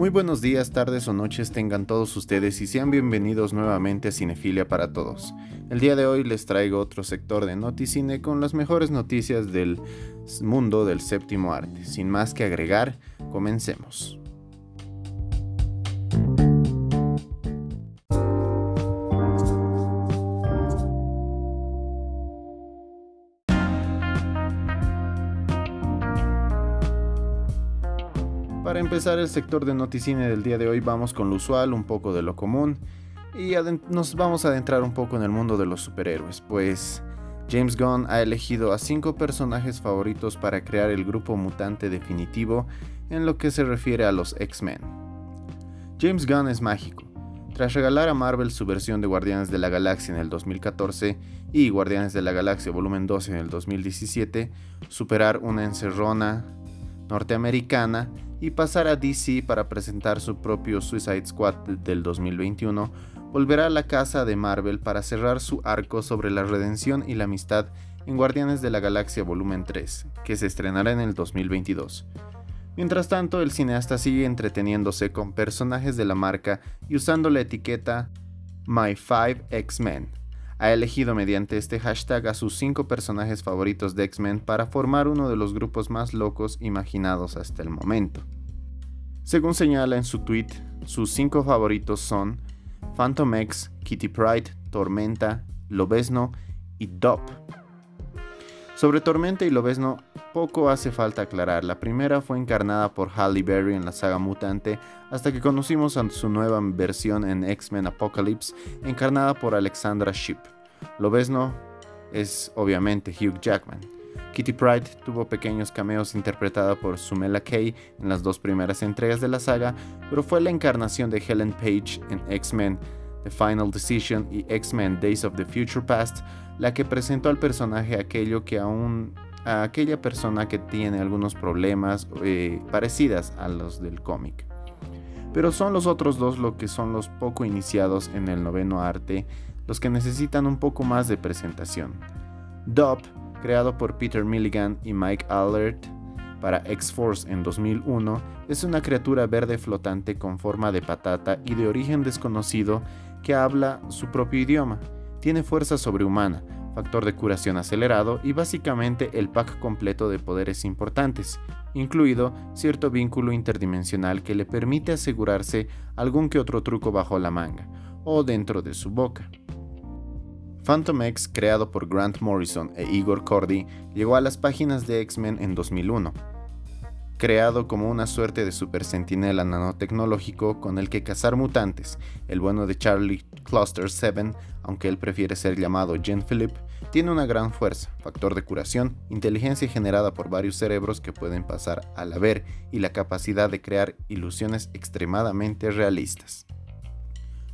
Muy buenos días, tardes o noches tengan todos ustedes y sean bienvenidos nuevamente a Cinefilia para Todos. El día de hoy les traigo otro sector de Noticine con las mejores noticias del mundo del séptimo arte. Sin más que agregar, comencemos. Para empezar el sector de Noticine del día de hoy vamos con lo usual, un poco de lo común y nos vamos a adentrar un poco en el mundo de los superhéroes, pues James Gunn ha elegido a cinco personajes favoritos para crear el grupo mutante definitivo en lo que se refiere a los X-Men. James Gunn es mágico. Tras regalar a Marvel su versión de Guardianes de la Galaxia en el 2014 y Guardianes de la Galaxia Volumen 12 en el 2017, superar una encerrona norteamericana y pasar a DC para presentar su propio Suicide Squad del 2021, volverá a la casa de Marvel para cerrar su arco sobre la redención y la amistad en Guardianes de la Galaxia Volumen 3, que se estrenará en el 2022. Mientras tanto, el cineasta sigue entreteniéndose con personajes de la marca y usando la etiqueta My 5 X-Men, ha elegido mediante este hashtag a sus 5 personajes favoritos de X-Men para formar uno de los grupos más locos imaginados hasta el momento. Según señala en su tweet, sus 5 favoritos son Phantom X, Kitty Pride, Tormenta, Lobesno y Dop. Sobre Tormenta y Lobesno poco hace falta aclarar. La primera fue encarnada por Halle Berry en la saga Mutante, hasta que conocimos a su nueva versión en X-Men Apocalypse, encarnada por Alexandra Shipp. Lobesno es obviamente Hugh Jackman. Kitty Pride tuvo pequeños cameos interpretada por Sumela Kay en las dos primeras entregas de la saga, pero fue la encarnación de Helen Page en X-Men The Final Decision y X-Men Days of the Future Past la que presentó al personaje aquello que aún a aquella persona que tiene algunos problemas eh, parecidas a los del cómic. Pero son los otros dos lo que son los poco iniciados en el noveno arte, los que necesitan un poco más de presentación. Dop, creado por Peter Milligan y Mike Allert para X-Force en 2001, es una criatura verde flotante con forma de patata y de origen desconocido que habla su propio idioma tiene fuerza sobrehumana, factor de curación acelerado y básicamente el pack completo de poderes importantes, incluido cierto vínculo interdimensional que le permite asegurarse algún que otro truco bajo la manga o dentro de su boca. Phantom X, creado por Grant Morrison e Igor Cordy, llegó a las páginas de X-Men en 2001 creado como una suerte de super sentinela nanotecnológico con el que cazar mutantes. El bueno de Charlie Cluster 7, aunque él prefiere ser llamado Gen Philip, tiene una gran fuerza, factor de curación, inteligencia generada por varios cerebros que pueden pasar al haber y la capacidad de crear ilusiones extremadamente realistas.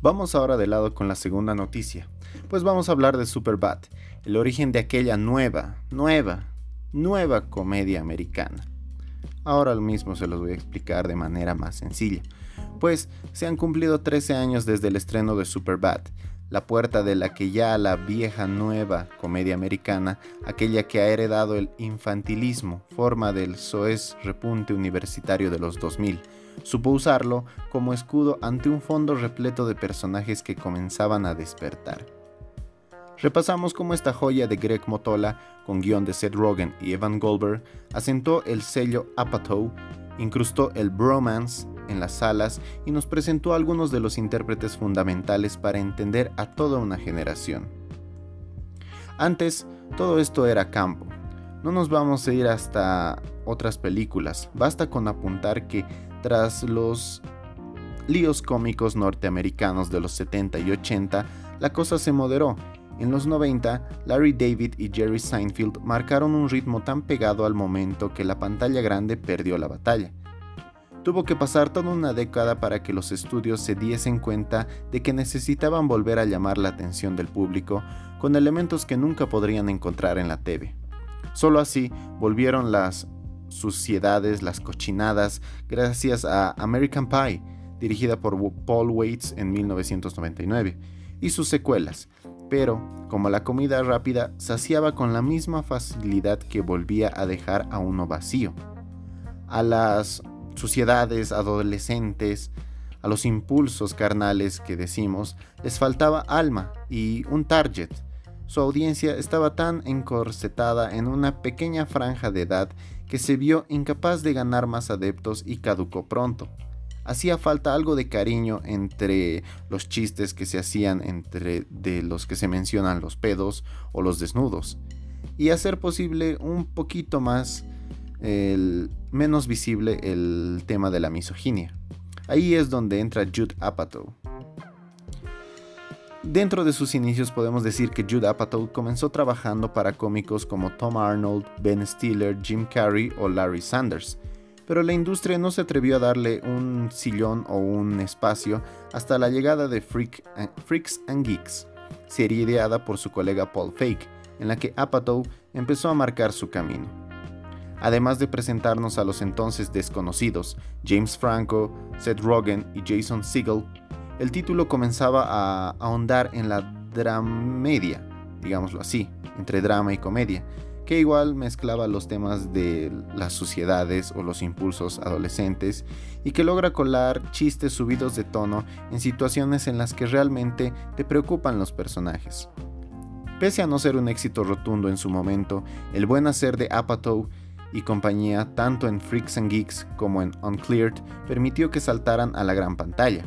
Vamos ahora de lado con la segunda noticia, pues vamos a hablar de Superbad, el origen de aquella nueva, nueva, nueva comedia americana. Ahora mismo se los voy a explicar de manera más sencilla. Pues se han cumplido 13 años desde el estreno de Superbad, la puerta de la que ya la vieja nueva comedia americana, aquella que ha heredado el infantilismo, forma del soez repunte universitario de los 2000, supo usarlo como escudo ante un fondo repleto de personajes que comenzaban a despertar. Repasamos cómo esta joya de Greg Motola, con guion de Seth Rogen y Evan Goldberg, asentó el sello Apatow, incrustó el bromance en las salas y nos presentó algunos de los intérpretes fundamentales para entender a toda una generación. Antes, todo esto era campo. No nos vamos a ir hasta otras películas, basta con apuntar que tras los líos cómicos norteamericanos de los 70 y 80, la cosa se moderó en los 90, Larry David y Jerry Seinfeld marcaron un ritmo tan pegado al momento que la pantalla grande perdió la batalla. Tuvo que pasar toda una década para que los estudios se diesen cuenta de que necesitaban volver a llamar la atención del público con elementos que nunca podrían encontrar en la TV. Solo así volvieron las suciedades, las cochinadas, gracias a American Pie, dirigida por Paul Waits en 1999, y sus secuelas, pero, como la comida rápida, saciaba con la misma facilidad que volvía a dejar a uno vacío. A las suciedades adolescentes, a los impulsos carnales que decimos, les faltaba alma y un target. Su audiencia estaba tan encorsetada en una pequeña franja de edad que se vio incapaz de ganar más adeptos y caducó pronto. Hacía falta algo de cariño entre los chistes que se hacían entre de los que se mencionan los pedos o los desnudos y hacer posible un poquito más el, menos visible el tema de la misoginia. Ahí es donde entra Jude Apatow. Dentro de sus inicios podemos decir que Jude Apatow comenzó trabajando para cómicos como Tom Arnold, Ben Stiller, Jim Carrey o Larry Sanders, pero la industria no se atrevió a darle un sillón o un espacio hasta la llegada de eh, Freaks and Geeks, serie ideada por su colega Paul Fake, en la que Apatow empezó a marcar su camino. Además de presentarnos a los entonces desconocidos James Franco, Seth Rogen y Jason Segel, el título comenzaba a ahondar en la dramedia, digámoslo así, entre drama y comedia, que igual mezclaba los temas de las sociedades o los impulsos adolescentes y que logra colar chistes subidos de tono en situaciones en las que realmente te preocupan los personajes. Pese a no ser un éxito rotundo en su momento, el buen hacer de Apatow y compañía, tanto en Freaks and Geeks como en Uncleared, permitió que saltaran a la gran pantalla.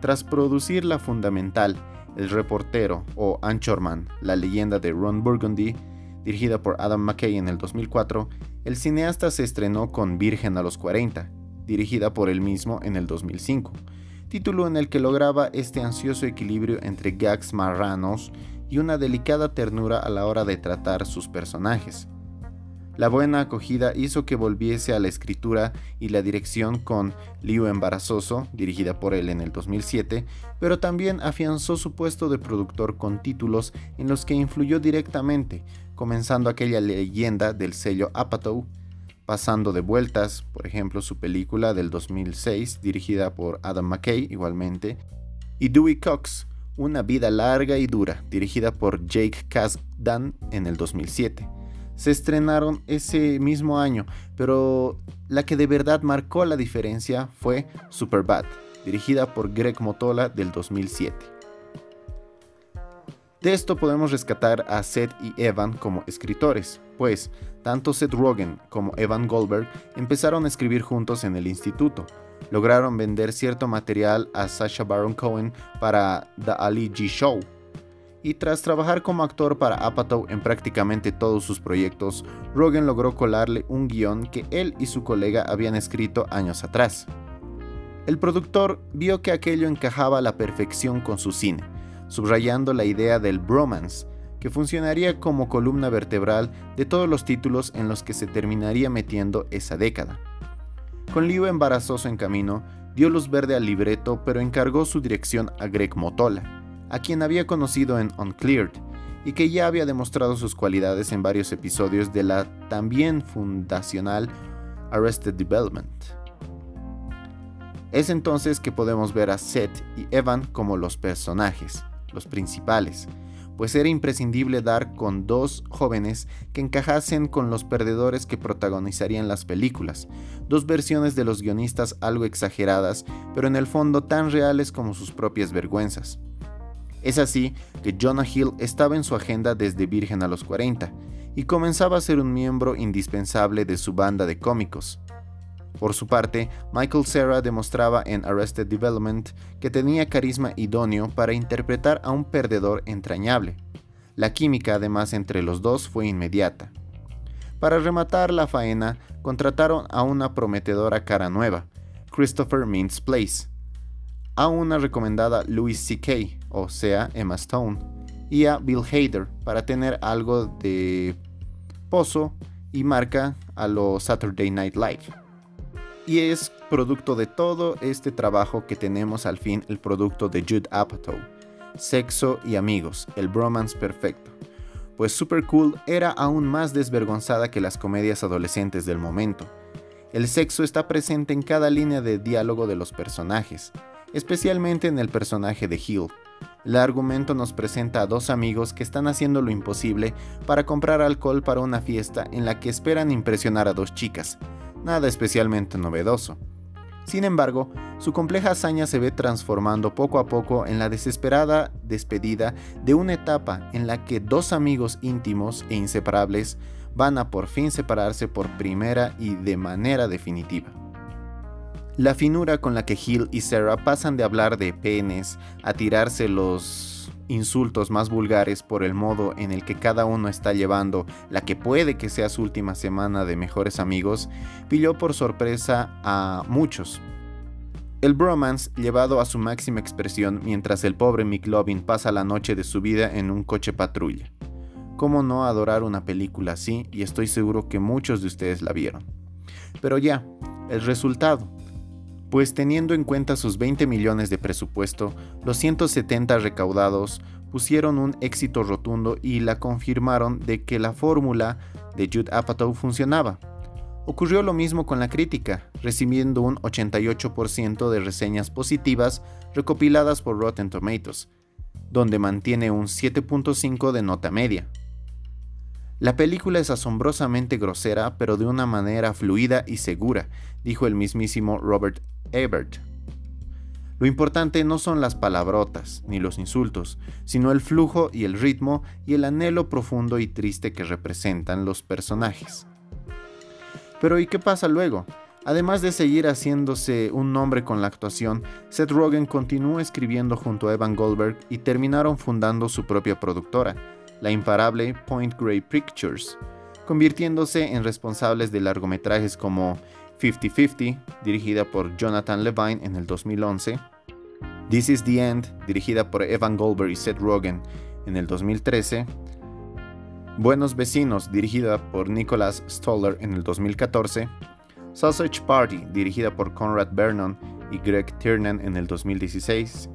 Tras producir la fundamental, El reportero o Anchorman, la leyenda de Ron Burgundy, dirigida por Adam McKay en el 2004, el cineasta se estrenó con Virgen a los 40, dirigida por él mismo en el 2005, título en el que lograba este ansioso equilibrio entre gags marranos y una delicada ternura a la hora de tratar sus personajes. La buena acogida hizo que volviese a la escritura y la dirección con Lío Embarazoso, dirigida por él en el 2007, pero también afianzó su puesto de productor con títulos en los que influyó directamente, comenzando aquella leyenda del sello Apatow, pasando de vueltas, por ejemplo su película del 2006, dirigida por Adam McKay igualmente, y Dewey Cox, una vida larga y dura, dirigida por Jake Kasdan en el 2007. Se estrenaron ese mismo año, pero la que de verdad marcó la diferencia fue Superbad, dirigida por Greg Motola del 2007. De esto podemos rescatar a Seth y Evan como escritores, pues tanto Seth Rogen como Evan Goldberg empezaron a escribir juntos en el instituto, lograron vender cierto material a Sacha Baron Cohen para The Ali G Show. Y tras trabajar como actor para Apatow en prácticamente todos sus proyectos, Rogen logró colarle un guion que él y su colega habían escrito años atrás. El productor vio que aquello encajaba a la perfección con su cine, subrayando la idea del bromance, que funcionaría como columna vertebral de todos los títulos en los que se terminaría metiendo esa década. Con Liu embarazoso en camino, dio luz verde al libreto, pero encargó su dirección a Greg Motola, a quien había conocido en Uncleared y que ya había demostrado sus cualidades en varios episodios de la también fundacional Arrested Development. Es entonces que podemos ver a Seth y Evan como los personajes, los principales, pues era imprescindible dar con dos jóvenes que encajasen con los perdedores que protagonizarían las películas, dos versiones de los guionistas algo exageradas, pero en el fondo tan reales como sus propias vergüenzas. Es así que Jonah Hill estaba en su agenda desde Virgen a los 40 y comenzaba a ser un miembro indispensable de su banda de cómicos. Por su parte, Michael Cera demostraba en Arrested Development que tenía carisma idóneo para interpretar a un perdedor entrañable. La química además entre los dos fue inmediata. Para rematar la faena, contrataron a una prometedora cara nueva, Christopher Mintz Place, a una recomendada Louis C.K., o sea, Emma Stone, y a Bill Hader para tener algo de pozo y marca a lo Saturday Night Live. Y es producto de todo este trabajo que tenemos al fin el producto de Jude Apatow. Sexo y amigos, el bromance perfecto. Pues Super Cool era aún más desvergonzada que las comedias adolescentes del momento. El sexo está presente en cada línea de diálogo de los personajes, especialmente en el personaje de Hill. El argumento nos presenta a dos amigos que están haciendo lo imposible para comprar alcohol para una fiesta en la que esperan impresionar a dos chicas, nada especialmente novedoso. Sin embargo, su compleja hazaña se ve transformando poco a poco en la desesperada despedida de una etapa en la que dos amigos íntimos e inseparables van a por fin separarse por primera y de manera definitiva. La finura con la que Hill y Sarah pasan de hablar de penes a tirarse los insultos más vulgares por el modo en el que cada uno está llevando la que puede que sea su última semana de mejores amigos, pilló por sorpresa a muchos. El bromance llevado a su máxima expresión mientras el pobre McLovin pasa la noche de su vida en un coche patrulla. ¿Cómo no adorar una película así? Y estoy seguro que muchos de ustedes la vieron. Pero ya, el resultado pues teniendo en cuenta sus 20 millones de presupuesto, los 170 recaudados pusieron un éxito rotundo y la confirmaron de que la fórmula de Jude Apatow funcionaba. Ocurrió lo mismo con la crítica, recibiendo un 88% de reseñas positivas recopiladas por Rotten Tomatoes, donde mantiene un 7.5 de nota media. La película es asombrosamente grosera, pero de una manera fluida y segura, dijo el mismísimo Robert Ebert. Lo importante no son las palabrotas ni los insultos, sino el flujo y el ritmo y el anhelo profundo y triste que representan los personajes. Pero ¿y qué pasa luego? Además de seguir haciéndose un nombre con la actuación, Seth Rogen continuó escribiendo junto a Evan Goldberg y terminaron fundando su propia productora, la imparable Point Grey Pictures, convirtiéndose en responsables de largometrajes como 50-50, dirigida por Jonathan Levine en el 2011, This is the End, dirigida por Evan Goldberg y Seth Rogen en el 2013, Buenos Vecinos, dirigida por Nicholas Stoller en el 2014, Sausage Party, dirigida por Conrad Vernon y Greg Tiernan en el 2016,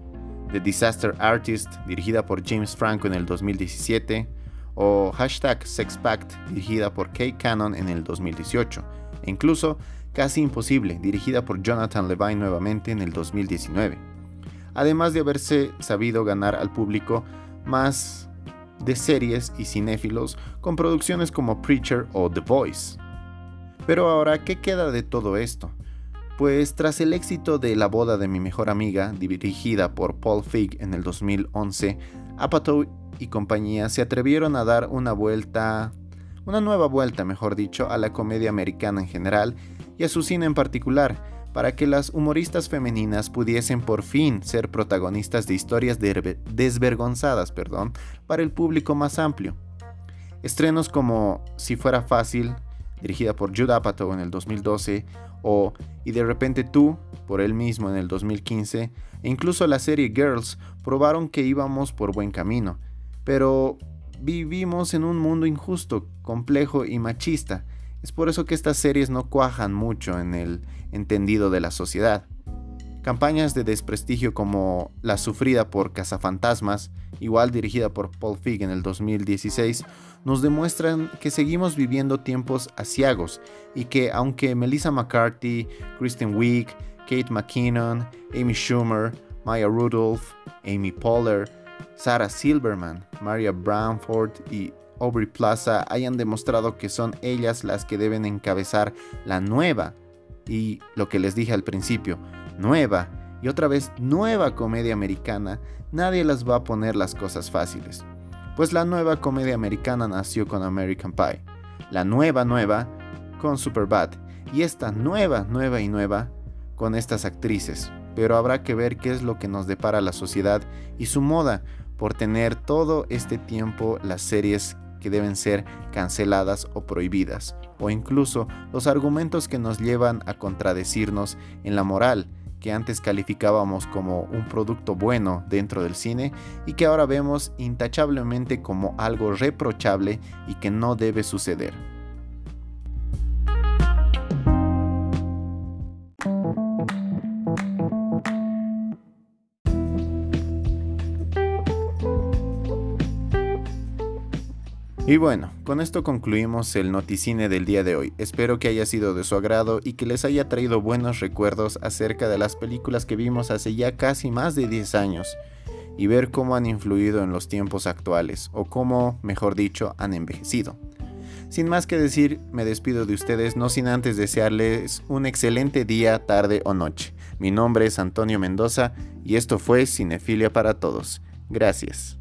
The Disaster Artist, dirigida por James Franco en el 2017, o Hashtag Sex Pact, dirigida por Kay Cannon en el 2018, e incluso Casi Imposible, dirigida por Jonathan Levine nuevamente en el 2019, además de haberse sabido ganar al público más de series y cinéfilos con producciones como Preacher o The Voice. Pero ahora, ¿qué queda de todo esto? Pues tras el éxito de La boda de mi mejor amiga, dirigida por Paul Feig en el 2011, Apatow y compañía se atrevieron a dar una vuelta, una nueva vuelta, mejor dicho, a la comedia americana en general y a su cine en particular, para que las humoristas femeninas pudiesen por fin ser protagonistas de historias desvergonzadas perdón, para el público más amplio. Estrenos como Si fuera fácil, dirigida por Judd Apatow en el 2012, o Y de repente tú, por él mismo en el 2015, e incluso la serie Girls probaron que íbamos por buen camino. Pero vivimos en un mundo injusto, complejo y machista, es por eso que estas series no cuajan mucho en el entendido de la sociedad. Campañas de desprestigio como la sufrida por Cazafantasmas, igual dirigida por Paul Feig en el 2016, nos demuestran que seguimos viviendo tiempos asiagos y que aunque Melissa McCarthy, Kristen Wiig, Kate McKinnon, Amy Schumer, Maya Rudolph, Amy Poehler, Sarah Silverman, Maria Brownford y Aubrey Plaza hayan demostrado que son ellas las que deben encabezar la nueva, y lo que les dije al principio, nueva y otra vez nueva comedia americana, nadie las va a poner las cosas fáciles. Pues la nueva comedia americana nació con American Pie, la nueva nueva con Superbad, y esta nueva, nueva y nueva con estas actrices. Pero habrá que ver qué es lo que nos depara la sociedad y su moda por tener todo este tiempo las series que deben ser canceladas o prohibidas, o incluso los argumentos que nos llevan a contradecirnos en la moral que antes calificábamos como un producto bueno dentro del cine y que ahora vemos intachablemente como algo reprochable y que no debe suceder. Y bueno, con esto concluimos el noticine del día de hoy. Espero que haya sido de su agrado y que les haya traído buenos recuerdos acerca de las películas que vimos hace ya casi más de 10 años y ver cómo han influido en los tiempos actuales o cómo, mejor dicho, han envejecido. Sin más que decir, me despido de ustedes, no sin antes desearles un excelente día, tarde o noche. Mi nombre es Antonio Mendoza y esto fue Cinefilia para Todos. Gracias.